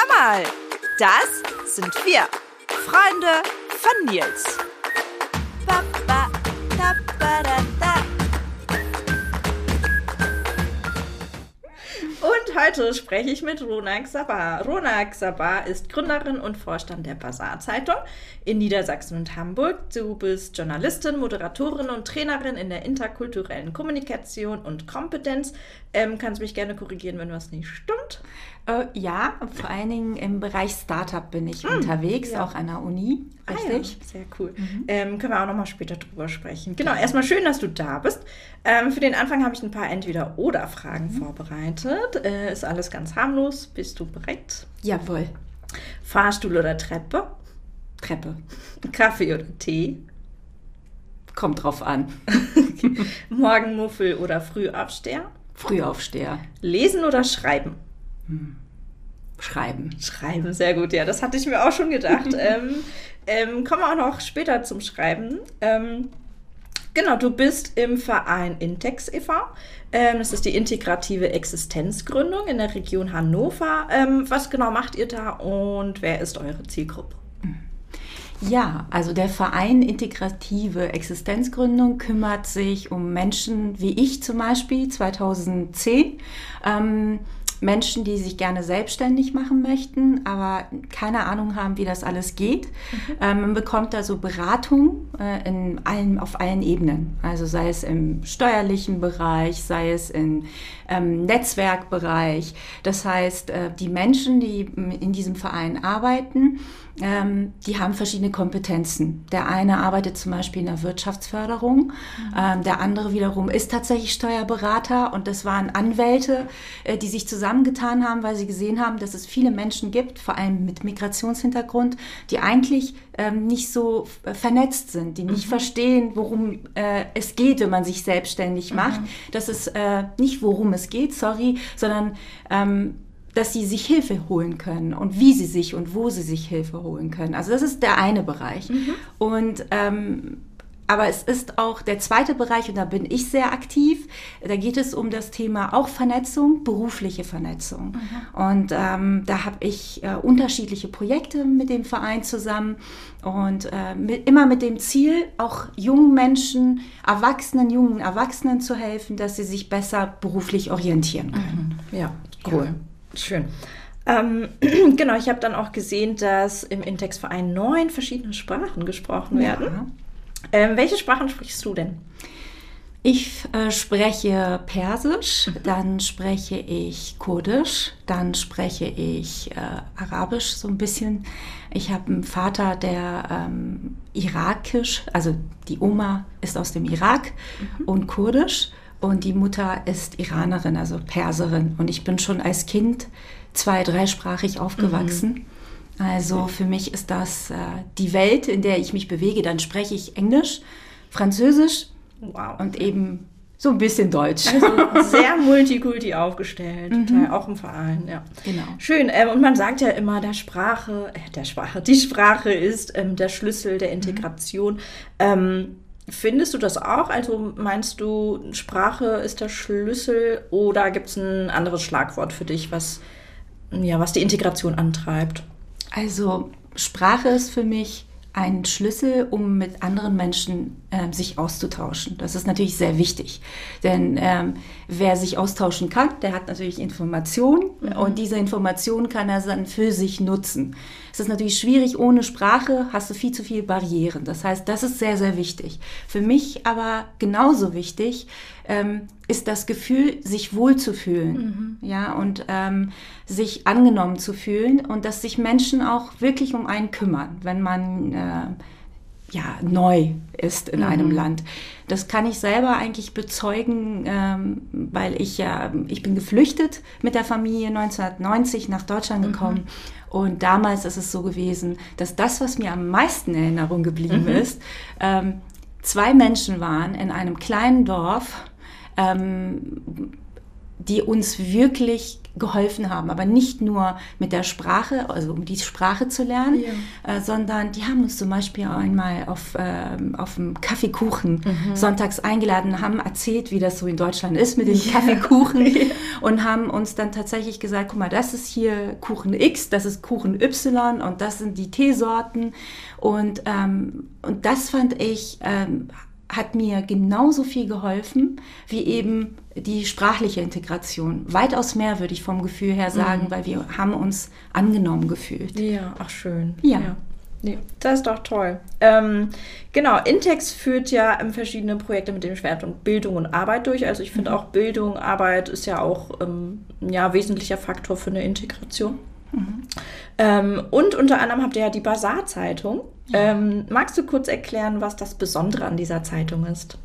Hör mal, das sind wir, Freunde von Nils. Und heute spreche ich mit Ronak Sabah. Ronak Sabah ist Gründerin und Vorstand der Bazar-Zeitung in Niedersachsen und Hamburg. Du bist Journalistin, Moderatorin und Trainerin in der interkulturellen Kommunikation und Kompetenz. Ähm, kannst mich gerne korrigieren, wenn was nicht stimmt. Äh, ja, vor allen Dingen im Bereich Startup bin ich hm, unterwegs, ja. auch an der Uni. Richtig. Ah, ja. Sehr cool. Mhm. Ähm, können wir auch nochmal später drüber sprechen. Genau, erstmal schön, dass du da bist. Ähm, für den Anfang habe ich ein paar Entweder-Oder-Fragen mhm. vorbereitet. Äh, ist alles ganz harmlos. Bist du bereit? Jawohl. Fahrstuhl oder Treppe? Treppe. Kaffee oder Tee? Kommt drauf an. Morgenmuffel oder Frühaufsteher? Frühaufsteher. Lesen oder schreiben? Hm. Schreiben. Schreiben, sehr gut. Ja, das hatte ich mir auch schon gedacht. ähm, ähm, kommen wir auch noch später zum Schreiben. Ähm, genau, du bist im Verein Intex e.V. Ähm, das ist die integrative Existenzgründung in der Region Hannover. Ähm, was genau macht ihr da und wer ist eure Zielgruppe? Ja, also der Verein Integrative Existenzgründung kümmert sich um Menschen wie ich zum Beispiel 2010. Ähm, Menschen, die sich gerne selbstständig machen möchten, aber keine Ahnung haben, wie das alles geht. Mhm. Ähm, man bekommt da so Beratung äh, in allen, auf allen Ebenen. Also sei es im steuerlichen Bereich, sei es im ähm, Netzwerkbereich. Das heißt, äh, die Menschen, die in diesem Verein arbeiten, ähm, die haben verschiedene Kompetenzen. Der eine arbeitet zum Beispiel in der Wirtschaftsförderung, mhm. ähm, der andere wiederum ist tatsächlich Steuerberater und das waren Anwälte, äh, die sich zusammengetan haben, weil sie gesehen haben, dass es viele Menschen gibt, vor allem mit Migrationshintergrund, die eigentlich ähm, nicht so vernetzt sind, die nicht mhm. verstehen, worum äh, es geht, wenn man sich selbstständig macht. Mhm. Das ist äh, nicht, worum es geht, sorry, sondern ähm, dass sie sich Hilfe holen können und wie sie sich und wo sie sich Hilfe holen können. Also das ist der eine Bereich. Mhm. Und ähm, aber es ist auch der zweite Bereich, und da bin ich sehr aktiv. Da geht es um das Thema auch Vernetzung, berufliche Vernetzung. Mhm. Und ähm, da habe ich äh, unterschiedliche Projekte mit dem Verein zusammen und äh, mit, immer mit dem Ziel, auch jungen Menschen, Erwachsenen, jungen Erwachsenen zu helfen, dass sie sich besser beruflich orientieren können. Mhm. Ja, cool. Ja. Schön. Ähm, genau, ich habe dann auch gesehen, dass im Intex-Verein neun verschiedene Sprachen gesprochen werden. Ja. Ähm, welche Sprachen sprichst du denn? Ich äh, spreche Persisch, mhm. dann spreche ich Kurdisch, dann spreche ich äh, Arabisch so ein bisschen. Ich habe einen Vater, der ähm, irakisch, also die Oma ist aus dem Irak mhm. und Kurdisch und die Mutter ist Iranerin, also Perserin. Und ich bin schon als Kind zwei-, dreisprachig aufgewachsen. Mhm. Also für mich ist das äh, die Welt, in der ich mich bewege. Dann spreche ich Englisch, Französisch wow. und eben so ein bisschen Deutsch. Also sehr multikulti aufgestellt, mhm. total, auch im Verein, ja. Genau. Schön. Ähm, und man sagt ja immer, der Sprache, äh, der Sprache, die Sprache ist ähm, der Schlüssel der Integration. Mhm. Ähm, Findest du das auch? Also meinst du, Sprache ist der Schlüssel oder gibt es ein anderes Schlagwort für dich, was, ja, was die Integration antreibt? Also Sprache ist für mich ein Schlüssel, um mit anderen Menschen äh, sich auszutauschen. Das ist natürlich sehr wichtig, denn ähm, wer sich austauschen kann, der hat natürlich Informationen mhm. und diese Informationen kann er dann für sich nutzen. Es ist natürlich schwierig, ohne Sprache hast du viel zu viele Barrieren. Das heißt, das ist sehr, sehr wichtig. Für mich aber genauso wichtig ähm, ist das Gefühl, sich wohlzufühlen, mhm. ja, und ähm, sich angenommen zu fühlen und dass sich Menschen auch wirklich um einen kümmern, wenn man äh, ja, neu ist in mhm. einem Land. Das kann ich selber eigentlich bezeugen, ähm, weil ich ja, ich bin geflüchtet mit der Familie 1990 nach Deutschland mhm. gekommen. Mhm. Und damals ist es so gewesen, dass das, was mir am meisten in Erinnerung geblieben mhm. ist, ähm, zwei Menschen waren in einem kleinen Dorf, ähm, die uns wirklich geholfen haben, aber nicht nur mit der Sprache, also um die Sprache zu lernen, ja. äh, sondern die haben uns zum Beispiel einmal auf, äh, auf dem Kaffeekuchen mhm. sonntags eingeladen, haben erzählt, wie das so in Deutschland ist mit den ja. Kaffeekuchen ja. und haben uns dann tatsächlich gesagt, guck mal, das ist hier Kuchen X, das ist Kuchen Y und das sind die Teesorten und, ähm, und das fand ich, ähm, hat mir genauso viel geholfen wie eben die sprachliche Integration. Weitaus mehr würde ich vom Gefühl her sagen, mhm. weil wir haben uns angenommen gefühlt. Ja, ach schön. Ja. ja. Nee, das ist doch toll. Ähm, genau, Intex führt ja verschiedene Projekte mit dem Schwerpunkt Bildung und Arbeit durch. Also ich finde mhm. auch Bildung, Arbeit ist ja auch ähm, ja, wesentlicher Faktor für eine Integration. Mhm. Ähm, und unter anderem habt ihr ja die Basar-Zeitung. Ja. Ähm, magst du kurz erklären, was das Besondere an dieser Zeitung ist?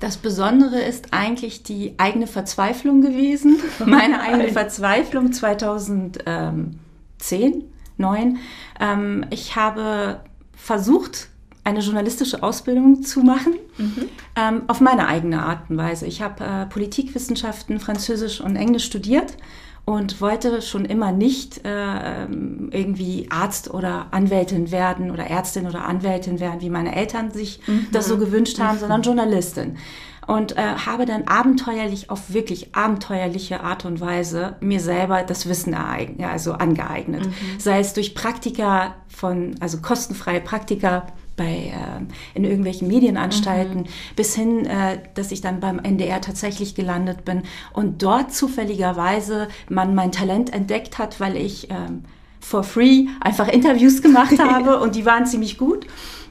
Das Besondere ist eigentlich die eigene Verzweiflung gewesen. Meine eigene Verzweiflung 2010, 2009. Ähm, ich habe versucht, eine journalistische Ausbildung zu machen, mhm. ähm, auf meine eigene Art und Weise. Ich habe äh, Politikwissenschaften, Französisch und Englisch studiert und wollte schon immer nicht äh, irgendwie Arzt oder Anwältin werden oder Ärztin oder Anwältin werden, wie meine Eltern sich mhm. das so gewünscht haben, mhm. sondern Journalistin. Und äh, habe dann abenteuerlich, auf wirklich abenteuerliche Art und Weise mir selber das Wissen ereignet, also angeeignet. Mhm. Sei es durch Praktika von, also kostenfreie Praktika bei, äh, in irgendwelchen Medienanstalten, mhm. bis hin, äh, dass ich dann beim NDR tatsächlich gelandet bin und dort zufälligerweise man mein Talent entdeckt hat, weil ich ähm, for free einfach Interviews gemacht habe und die waren ziemlich gut.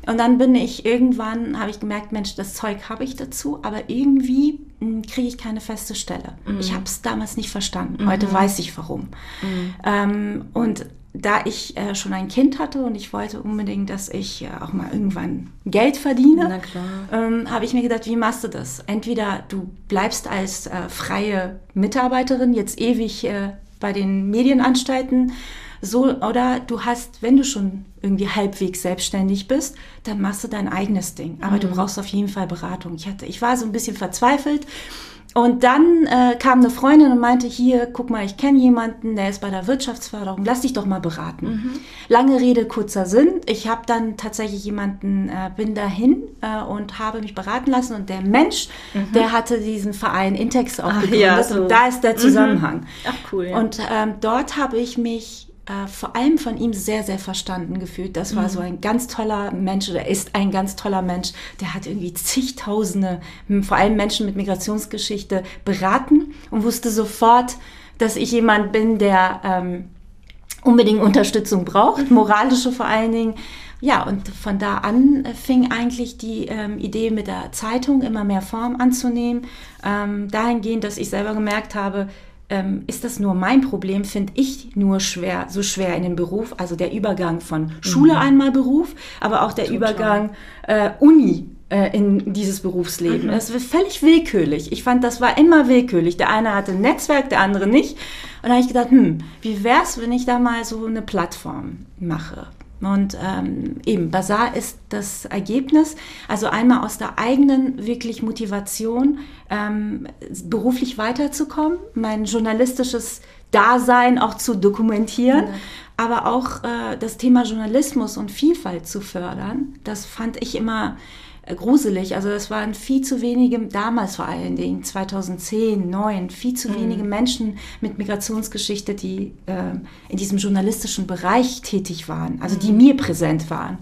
Und dann bin ich irgendwann, habe ich gemerkt, Mensch, das Zeug habe ich dazu, aber irgendwie hm, kriege ich keine feste Stelle. Mhm. Ich habe es damals nicht verstanden. Heute mhm. weiß ich warum. Mhm. Ähm, und da ich äh, schon ein Kind hatte und ich wollte unbedingt, dass ich äh, auch mal irgendwann Geld verdiene, ähm, habe ich mir gedacht, wie machst du das? Entweder du bleibst als äh, freie Mitarbeiterin jetzt ewig äh, bei den Medienanstalten, so, oder du hast, wenn du schon irgendwie halbwegs selbstständig bist, dann machst du dein eigenes Ding. Aber mhm. du brauchst auf jeden Fall Beratung. Ich, hatte, ich war so ein bisschen verzweifelt und dann äh, kam eine Freundin und meinte, hier, guck mal, ich kenne jemanden, der ist bei der Wirtschaftsförderung, lass dich doch mal beraten. Mhm. Lange Rede, kurzer Sinn. Ich habe dann tatsächlich jemanden, äh, bin dahin äh, und habe mich beraten lassen und der Mensch, mhm. der hatte diesen Verein Intex auch gegründet ja, so. und da ist der mhm. Zusammenhang. Mhm. Ach cool. Ja. Und ähm, dort habe ich mich äh, vor allem von ihm sehr, sehr verstanden gefühlt. Das war mhm. so ein ganz toller Mensch oder ist ein ganz toller Mensch. Der hat irgendwie zigtausende, hm, vor allem Menschen mit Migrationsgeschichte, beraten und wusste sofort, dass ich jemand bin, der ähm, unbedingt Unterstützung braucht, mhm. moralische vor allen Dingen. Ja, und von da an fing eigentlich die ähm, Idee mit der Zeitung immer mehr Form anzunehmen. Ähm, dahingehend, dass ich selber gemerkt habe, ähm, ist das nur mein Problem, finde ich nur schwer, so schwer in den Beruf, also der Übergang von Schule mhm. einmal Beruf, aber auch der Total. Übergang äh, Uni äh, in dieses Berufsleben. Es mhm. wird völlig willkürlich. Ich fand, das war immer willkürlich. Der eine hatte ein Netzwerk, der andere nicht. Und da habe ich gedacht, hm, wie wäre es, wenn ich da mal so eine Plattform mache? Und ähm, eben, Basar ist das Ergebnis, also einmal aus der eigenen wirklich Motivation, ähm, beruflich weiterzukommen, mein journalistisches Dasein auch zu dokumentieren, ja. aber auch äh, das Thema Journalismus und Vielfalt zu fördern. Das fand ich immer gruselig. Also es waren viel zu wenige, damals vor allen Dingen, 2010, 2009, viel zu mhm. wenige Menschen mit Migrationsgeschichte, die äh, in diesem journalistischen Bereich tätig waren, also die mhm. mir präsent waren.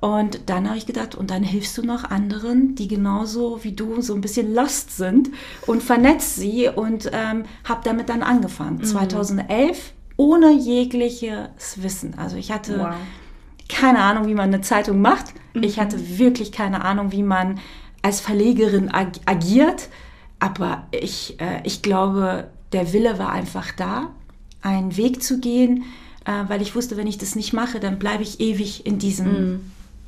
Und dann habe ich gedacht, und dann hilfst du noch anderen, die genauso wie du so ein bisschen lost sind und vernetzt sie und ähm, habe damit dann angefangen. Mhm. 2011 ohne jegliches Wissen. Also ich hatte wow keine Ahnung, wie man eine Zeitung macht. Mhm. Ich hatte wirklich keine Ahnung, wie man als Verlegerin ag agiert. Aber ich, äh, ich glaube, der Wille war einfach da, einen Weg zu gehen, äh, weil ich wusste, wenn ich das nicht mache, dann bleibe ich ewig in diesem, mhm.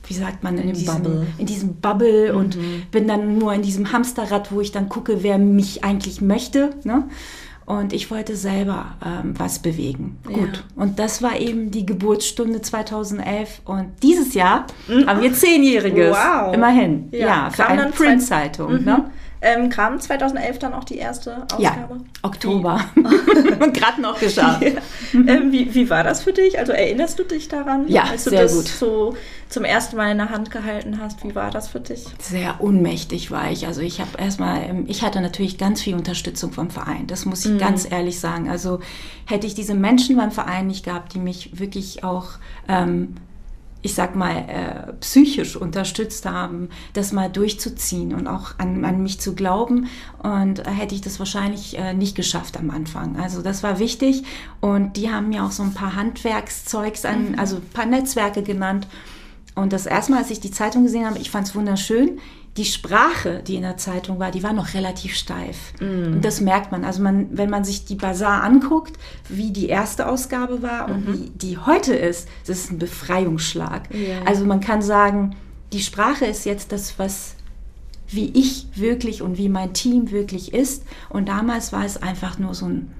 wie sagt man, in, in diesem Bubble, in diesem Bubble mhm. und bin dann nur in diesem Hamsterrad, wo ich dann gucke, wer mich eigentlich möchte. Ne? Und ich wollte selber ähm, was bewegen. Ja. Gut. Und das war eben die Geburtsstunde 2011. Und dieses Jahr mhm. haben wir Zehnjähriges. Wow. Immerhin. Ja, ja für eine Print-Zeitung. Mhm. Ne? Ähm, kam 2011 dann auch die erste Ausgabe? Ja, Oktober. Gerade noch geschafft. Ja. Ähm, wie, wie war das für dich? Also erinnerst du dich daran, ja, als du sehr das gut. so zum ersten Mal in der Hand gehalten hast? Wie war das für dich? Sehr unmächtig war ich. Also ich habe erstmal, ähm, ich hatte natürlich ganz viel Unterstützung vom Verein. Das muss ich mhm. ganz ehrlich sagen. Also hätte ich diese Menschen beim Verein nicht gehabt, die mich wirklich auch ähm, ich sag mal, äh, psychisch unterstützt haben, das mal durchzuziehen und auch an, an mich zu glauben. Und äh, hätte ich das wahrscheinlich äh, nicht geschafft am Anfang. Also das war wichtig. Und die haben mir auch so ein paar Handwerkszeugs an, mhm. also ein paar Netzwerke genannt. Und das erste Mal, als ich die Zeitung gesehen habe, ich fand es wunderschön die Sprache, die in der Zeitung war, die war noch relativ steif. Mm. Und das merkt man. Also man, wenn man sich die Bazar anguckt, wie die erste Ausgabe war mhm. und wie die heute ist, das ist ein Befreiungsschlag. Yeah. Also man kann sagen, die Sprache ist jetzt das, was wie ich wirklich und wie mein Team wirklich ist. Und damals war es einfach nur so ein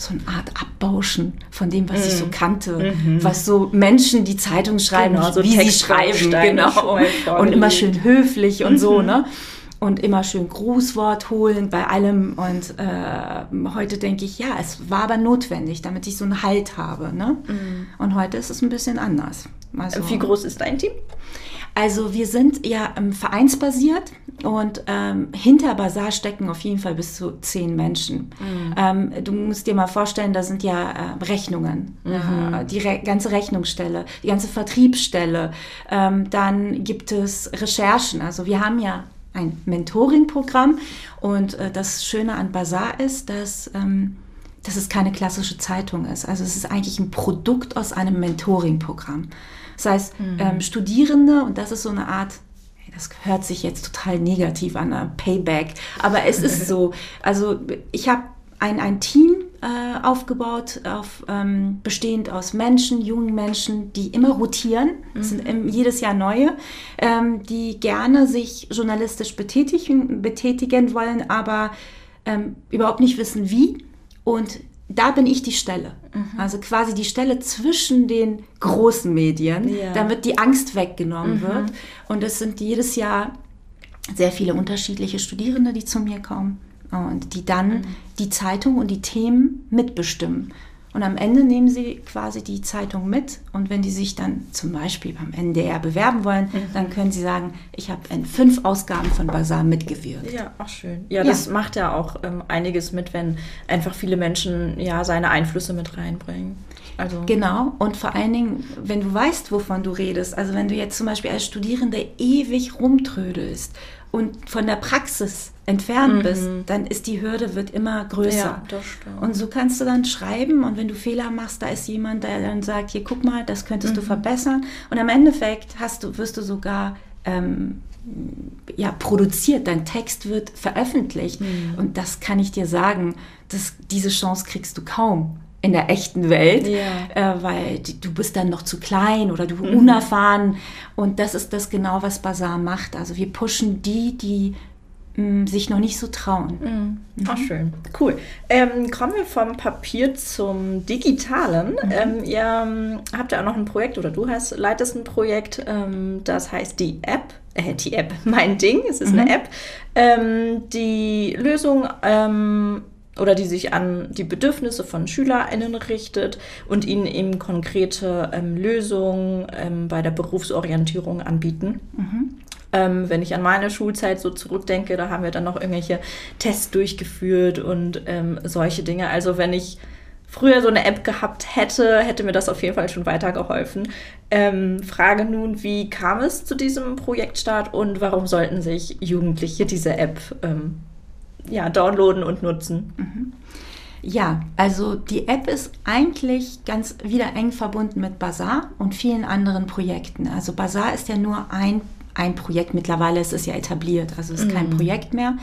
so eine Art Abbauschen von dem, was mm. ich so mhm. kannte, mm was so Menschen, die Zeitung schreiben, genau, so wie sie schreiben, genau. Und immer schön höflich und so, mhm. ne? Und immer schön Grußwort holen bei allem. Und äh, heute denke ich, ja, es war aber notwendig, damit ich so einen Halt habe. Ne? Mm. Und heute ist es ein bisschen anders. Also, wie groß ist dein Team? Also wir sind ja ähm, vereinsbasiert und ähm, hinter Basar stecken auf jeden Fall bis zu zehn Menschen. Mhm. Ähm, du musst dir mal vorstellen, da sind ja äh, Rechnungen, mhm. äh, die Re ganze Rechnungsstelle, die ganze Vertriebsstelle. Ähm, dann gibt es Recherchen. Also wir haben ja ein Mentoring-Programm und äh, das Schöne an Basar ist, dass ähm, dass es keine klassische Zeitung ist. Also es ist eigentlich ein Produkt aus einem Mentoring-Programm. Das heißt, mhm. ähm, Studierende, und das ist so eine Art, das hört sich jetzt total negativ an, ein Payback, aber es ist so. Also ich habe ein, ein Team äh, aufgebaut, auf, ähm, bestehend aus Menschen, jungen Menschen, die immer rotieren, mhm. sind im, jedes Jahr neue, ähm, die gerne sich journalistisch betätigen, betätigen wollen, aber ähm, überhaupt nicht wissen wie. Und da bin ich die Stelle. Mhm. Also quasi die Stelle zwischen den großen Medien, ja. damit die Angst weggenommen mhm. wird. Und es sind jedes Jahr sehr viele unterschiedliche Studierende, die zu mir kommen und die dann mhm. die Zeitung und die Themen mitbestimmen. Und am Ende nehmen sie quasi die Zeitung mit und wenn die sich dann zum Beispiel beim NDR bewerben wollen, mhm. dann können sie sagen, ich habe in fünf Ausgaben von Basar mitgewirkt. Ja, auch schön. Ja, das ja. macht ja auch ähm, einiges mit, wenn einfach viele Menschen ja seine Einflüsse mit reinbringen. Also genau, und vor allen Dingen, wenn du weißt, wovon du redest, also wenn du jetzt zum Beispiel als Studierende ewig rumtrödelst und von der Praxis entfernt mhm. bist, dann ist die Hürde wird immer größer. Ja, das stimmt. Und so kannst du dann schreiben und wenn du Fehler machst, da ist jemand, der dann sagt, hier guck mal, das könntest mhm. du verbessern. Und am Endeffekt hast du, wirst du sogar ähm, ja, produziert, dein Text wird veröffentlicht. Mhm. Und das kann ich dir sagen, dass diese Chance kriegst du kaum in der echten Welt, ja. äh, weil die, du bist dann noch zu klein oder du mhm. unerfahren. Und das ist das genau, was Basar macht. Also wir pushen die, die sich noch nicht so trauen. Mhm. Ach, schön. Cool. Ähm, kommen wir vom Papier zum Digitalen. Mhm. Ähm, ihr ähm, habt ja auch noch ein Projekt oder du hast, leitest ein Projekt, ähm, das heißt die App. Äh, die App, mein Ding, es ist eine mhm. App. Ähm, die Lösung ähm, oder die sich an die Bedürfnisse von SchülerInnen richtet und ihnen eben konkrete Lösungen bei der Berufsorientierung anbieten. Ähm, wenn ich an meine Schulzeit so zurückdenke, da haben wir dann noch irgendwelche Tests durchgeführt und ähm, solche Dinge. Also wenn ich früher so eine App gehabt hätte, hätte mir das auf jeden Fall schon weitergeholfen. Ähm, Frage nun, wie kam es zu diesem Projektstart und warum sollten sich Jugendliche diese App ähm, ja, downloaden und nutzen. Mhm. Ja, also die App ist eigentlich ganz wieder eng verbunden mit Bazaar und vielen anderen Projekten. Also Bazaar ist ja nur ein, ein Projekt, mittlerweile ist es ja etabliert, also es ist kein mhm. Projekt mehr.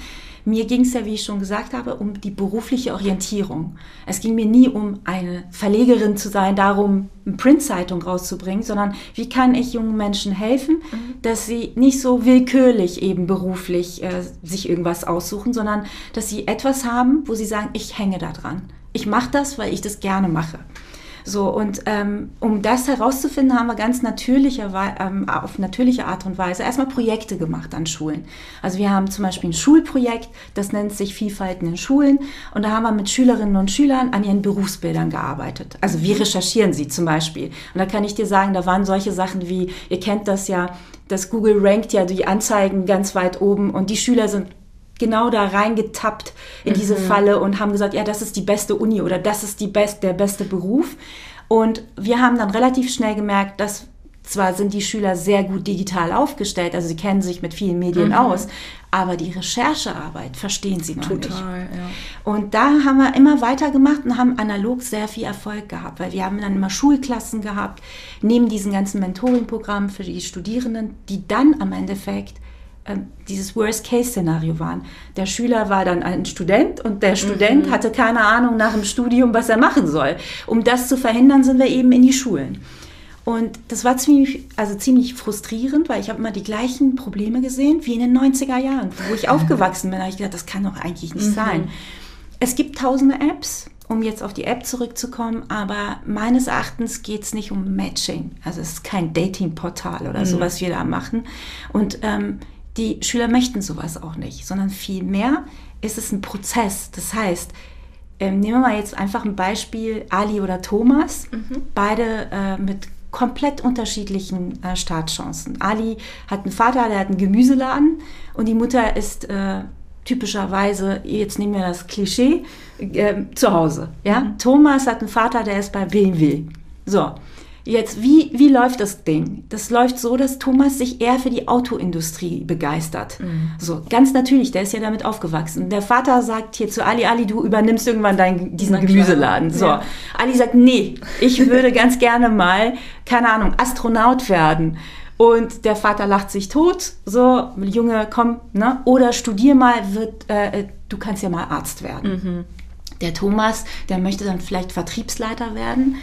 Mir ging es ja, wie ich schon gesagt habe, um die berufliche Orientierung. Es ging mir nie um eine Verlegerin zu sein, darum, eine Printzeitung rauszubringen, sondern wie kann ich jungen Menschen helfen, mhm. dass sie nicht so willkürlich eben beruflich äh, sich irgendwas aussuchen, sondern dass sie etwas haben, wo sie sagen, ich hänge da dran. Ich mache das, weil ich das gerne mache. So, und ähm, um das herauszufinden, haben wir ganz natürliche, ähm, auf natürliche Art und Weise erstmal Projekte gemacht an Schulen. Also wir haben zum Beispiel ein Schulprojekt, das nennt sich Vielfalt in den Schulen. Und da haben wir mit Schülerinnen und Schülern an ihren Berufsbildern gearbeitet. Also wie recherchieren sie zum Beispiel? Und da kann ich dir sagen, da waren solche Sachen wie, ihr kennt das ja, dass Google rankt ja die Anzeigen ganz weit oben und die Schüler sind genau da reingetappt in diese mhm. Falle und haben gesagt, ja, das ist die beste Uni oder das ist die best, der beste Beruf. Und wir haben dann relativ schnell gemerkt, dass zwar sind die Schüler sehr gut digital aufgestellt, also sie kennen sich mit vielen Medien mhm. aus, aber die Recherchearbeit verstehen sie noch Total, nicht. Ja. Und da haben wir immer weitergemacht und haben analog sehr viel Erfolg gehabt, weil wir haben dann immer Schulklassen gehabt, neben diesen ganzen Mentoring-Programmen für die Studierenden, die dann am Endeffekt dieses Worst-Case-Szenario waren. Der Schüler war dann ein Student und der Student mhm. hatte keine Ahnung nach dem Studium, was er machen soll. Um das zu verhindern, sind wir eben in die Schulen. Und das war ziemlich, also ziemlich frustrierend, weil ich habe immer die gleichen Probleme gesehen wie in den 90er Jahren, wo ich aufgewachsen bin. Da habe ich gedacht, das kann doch eigentlich nicht mhm. sein. Es gibt tausende Apps, um jetzt auf die App zurückzukommen, aber meines Erachtens geht es nicht um Matching. Also es ist kein Dating-Portal oder mhm. so, was wir da machen. Und ähm, die Schüler möchten sowas auch nicht, sondern vielmehr ist es ein Prozess. Das heißt, ähm, nehmen wir mal jetzt einfach ein Beispiel Ali oder Thomas, mhm. beide äh, mit komplett unterschiedlichen äh, Startchancen. Ali hat einen Vater, der hat einen Gemüseladen und die Mutter ist äh, typischerweise, jetzt nehmen wir das Klischee, äh, zu Hause. Ja? Mhm. Thomas hat einen Vater, der ist bei BMW. So, Jetzt, wie, wie läuft das Ding? Das läuft so, dass Thomas sich eher für die Autoindustrie begeistert. Mhm. So, ganz natürlich, der ist ja damit aufgewachsen. Der Vater sagt hier zu Ali, Ali, du übernimmst irgendwann deinen, diesen Gemüseladen. So. Ja. Ali sagt, nee, ich würde ganz gerne mal, keine Ahnung, Astronaut werden. Und der Vater lacht sich tot, so, Junge, komm, ne? Oder studier mal, wird, äh, du kannst ja mal Arzt werden. Mhm. Der Thomas, der möchte dann vielleicht Vertriebsleiter werden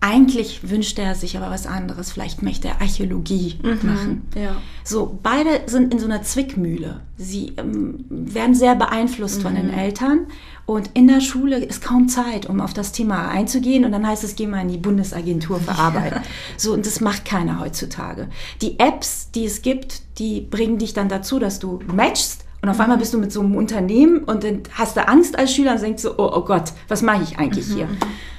eigentlich wünscht er sich aber was anderes. Vielleicht möchte er Archäologie mhm, machen. Ja. So, beide sind in so einer Zwickmühle. Sie ähm, werden sehr beeinflusst mhm. von den mhm. Eltern. Und in der Schule ist kaum Zeit, um auf das Thema einzugehen. Und dann heißt es, geh mal in die Bundesagentur für Arbeit. Ja. So, und das macht keiner heutzutage. Die Apps, die es gibt, die bringen dich dann dazu, dass du matchst. Und auf mhm. einmal bist du mit so einem Unternehmen und dann hast du Angst als Schüler und denkst so, oh, oh Gott, was mache ich eigentlich mhm. hier?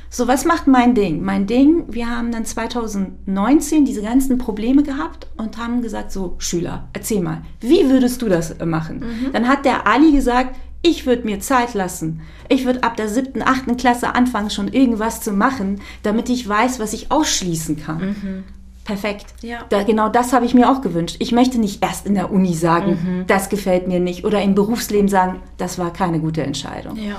So, was macht mein Ding? Mein Ding, wir haben dann 2019 diese ganzen Probleme gehabt und haben gesagt, so, Schüler, erzähl mal, wie würdest du das machen? Mhm. Dann hat der Ali gesagt, ich würde mir Zeit lassen. Ich würde ab der siebten, achten Klasse anfangen, schon irgendwas zu machen, damit ich weiß, was ich ausschließen kann. Mhm. Perfekt. Ja. Da, genau das habe ich mir auch gewünscht. Ich möchte nicht erst in der Uni sagen, mhm. das gefällt mir nicht, oder im Berufsleben sagen, das war keine gute Entscheidung. Ja.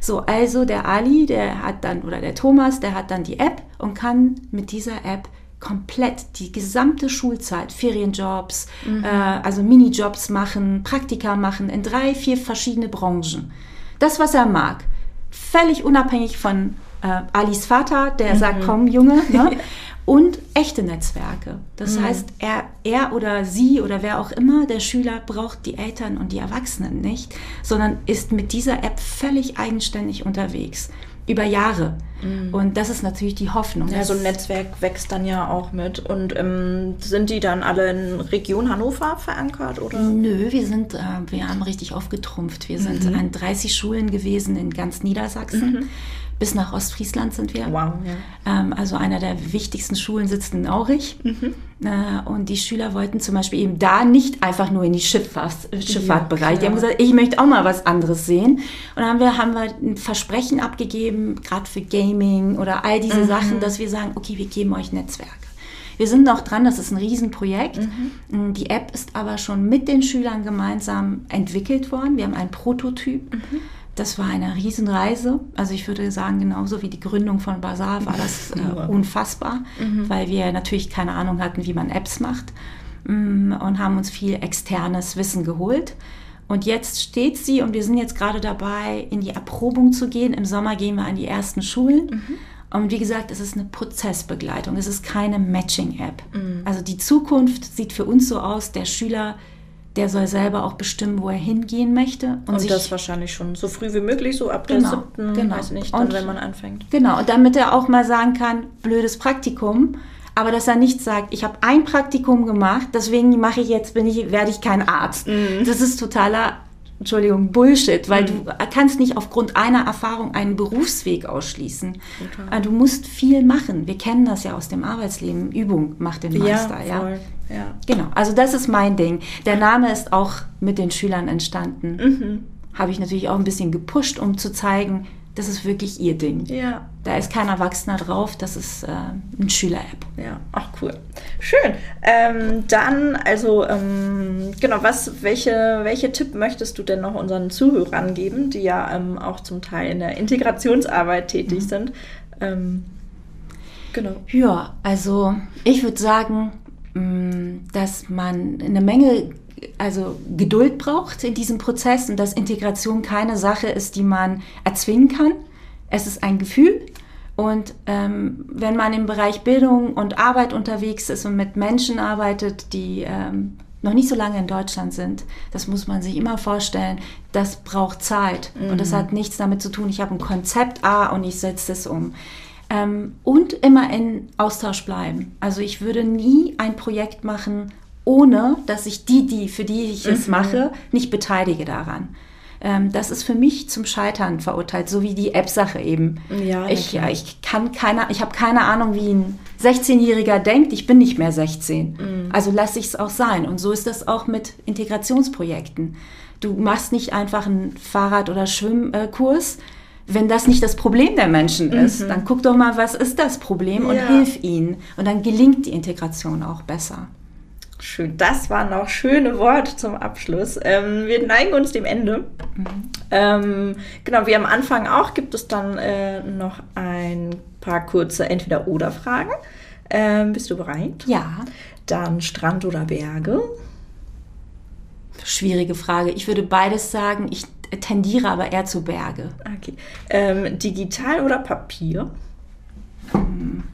So, also der Ali, der hat dann, oder der Thomas, der hat dann die App und kann mit dieser App komplett die gesamte Schulzeit, Ferienjobs, mhm. äh, also Minijobs machen, Praktika machen in drei, vier verschiedene Branchen. Das, was er mag, völlig unabhängig von äh, Alis Vater, der mhm. sagt, komm Junge, ne? und echte Netzwerke. Das mhm. heißt, er, er oder sie oder wer auch immer, der Schüler braucht die Eltern und die Erwachsenen nicht, sondern ist mit dieser App völlig eigenständig unterwegs. Über Jahre. Mhm. Und das ist natürlich die Hoffnung. Ja, so ein Netzwerk wächst dann ja auch mit. Und ähm, sind die dann alle in Region Hannover verankert? Oder? Nö, wir sind, äh, wir haben richtig aufgetrumpft. Wir sind mhm. an 30 Schulen gewesen in ganz Niedersachsen. Mhm bis nach Ostfriesland sind wir. Wow. Ja. Ähm, also einer der wichtigsten Schulen sitzt in Aurich. Mhm. Äh, und die Schüler wollten zum Beispiel eben da nicht einfach nur in die Schifffahrt, Schifffahrtbereich. Ja, die haben gesagt, ich möchte auch mal was anderes sehen. Und dann haben wir, haben wir ein Versprechen abgegeben, gerade für Gaming oder all diese mhm. Sachen, dass wir sagen, okay, wir geben euch Netzwerke. Wir sind noch dran, das ist ein Riesenprojekt. Mhm. Die App ist aber schon mit den Schülern gemeinsam entwickelt worden. Wir haben einen Prototyp. Mhm das war eine Riesenreise. Also ich würde sagen, genauso wie die Gründung von Basar war das äh, unfassbar, mhm. weil wir natürlich keine Ahnung hatten, wie man Apps macht mm, und haben uns viel externes Wissen geholt. Und jetzt steht sie und wir sind jetzt gerade dabei, in die Erprobung zu gehen. Im Sommer gehen wir an die ersten Schulen. Mhm. Und wie gesagt, es ist eine Prozessbegleitung. Es ist keine Matching-App. Mhm. Also die Zukunft sieht für uns so aus, der Schüler der soll selber auch bestimmen, wo er hingehen möchte. Und, und das wahrscheinlich schon so früh wie möglich, so ab genau, der siebten, genau. weiß nicht, dann, und, wenn man anfängt. Genau, und damit er auch mal sagen kann, blödes Praktikum, aber dass er nicht sagt, ich habe ein Praktikum gemacht, deswegen mache ich jetzt, bin ich, werde ich kein Arzt. Mhm. Das ist totaler Entschuldigung, Bullshit, weil mhm. du kannst nicht aufgrund einer Erfahrung einen Berufsweg ausschließen. Okay. Äh, du musst viel machen. Wir kennen das ja aus dem Arbeitsleben. Übung macht den Meister, ja. ja? Ja. Genau, also das ist mein Ding. Der Name ist auch mit den Schülern entstanden. Mhm. Habe ich natürlich auch ein bisschen gepusht, um zu zeigen, das ist wirklich ihr Ding. Ja. Da ist kein Erwachsener drauf, das ist äh, eine Schüler-App. Ja, ach cool. Schön. Ähm, dann, also, ähm, genau, was, welche, welche Tipp möchtest du denn noch unseren Zuhörern geben, die ja ähm, auch zum Teil in der Integrationsarbeit tätig mhm. sind? Ähm, genau. Ja, also ich würde sagen, dass man eine Menge also Geduld braucht in diesem Prozess und dass Integration keine Sache ist, die man erzwingen kann. Es ist ein Gefühl. Und ähm, wenn man im Bereich Bildung und Arbeit unterwegs ist und mit Menschen arbeitet, die ähm, noch nicht so lange in Deutschland sind, das muss man sich immer vorstellen, das braucht Zeit. Mhm. Und das mhm. hat nichts damit zu tun, ich habe ein Konzept A und ich setze es um. Ähm, und immer in Austausch bleiben. Also ich würde nie ein Projekt machen, ohne dass ich die, die, für die ich es mhm. mache, nicht beteilige daran. Ähm, das ist für mich zum Scheitern verurteilt, so wie die App-Sache eben. Ja, ich, ja, ich kann keine, ich habe keine Ahnung, wie ein 16-Jähriger denkt, ich bin nicht mehr 16. Mhm. Also lasse ich es auch sein. Und so ist das auch mit Integrationsprojekten. Du machst nicht einfach einen Fahrrad- oder Schwimmkurs, wenn das nicht das Problem der Menschen ist, mhm. dann guck doch mal, was ist das Problem und ja. hilf ihnen. Und dann gelingt die Integration auch besser. Schön, das waren noch schöne Worte zum Abschluss. Ähm, wir neigen uns dem Ende. Mhm. Ähm, genau, wie am Anfang auch, gibt es dann äh, noch ein paar kurze Entweder-Oder-Fragen. Ähm, bist du bereit? Ja. Dann Strand oder Berge? Schwierige Frage. Ich würde beides sagen. Ich tendiere aber eher zu Berge. Okay. Ähm, digital oder Papier? Hm,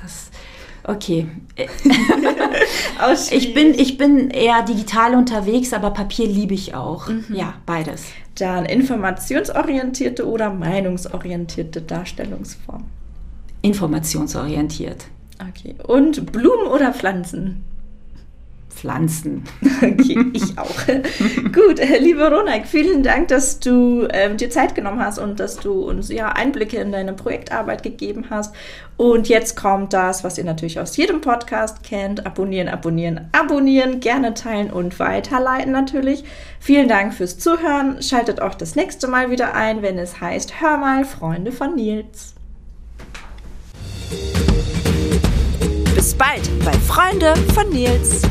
das Okay. ich, bin, ich bin eher digital unterwegs, aber Papier liebe ich auch. Mhm. Ja, beides. Dann informationsorientierte oder meinungsorientierte Darstellungsform? Informationsorientiert. Okay. Und Blumen oder Pflanzen? Pflanzen. Okay, ich auch. Gut, äh, liebe Ronak, vielen Dank, dass du ähm, dir Zeit genommen hast und dass du uns ja Einblicke in deine Projektarbeit gegeben hast. Und jetzt kommt das, was ihr natürlich aus jedem Podcast kennt. Abonnieren, abonnieren, abonnieren, gerne teilen und weiterleiten natürlich. Vielen Dank fürs Zuhören. Schaltet auch das nächste Mal wieder ein, wenn es heißt Hör mal, Freunde von Nils. Bis bald bei Freunde von Nils.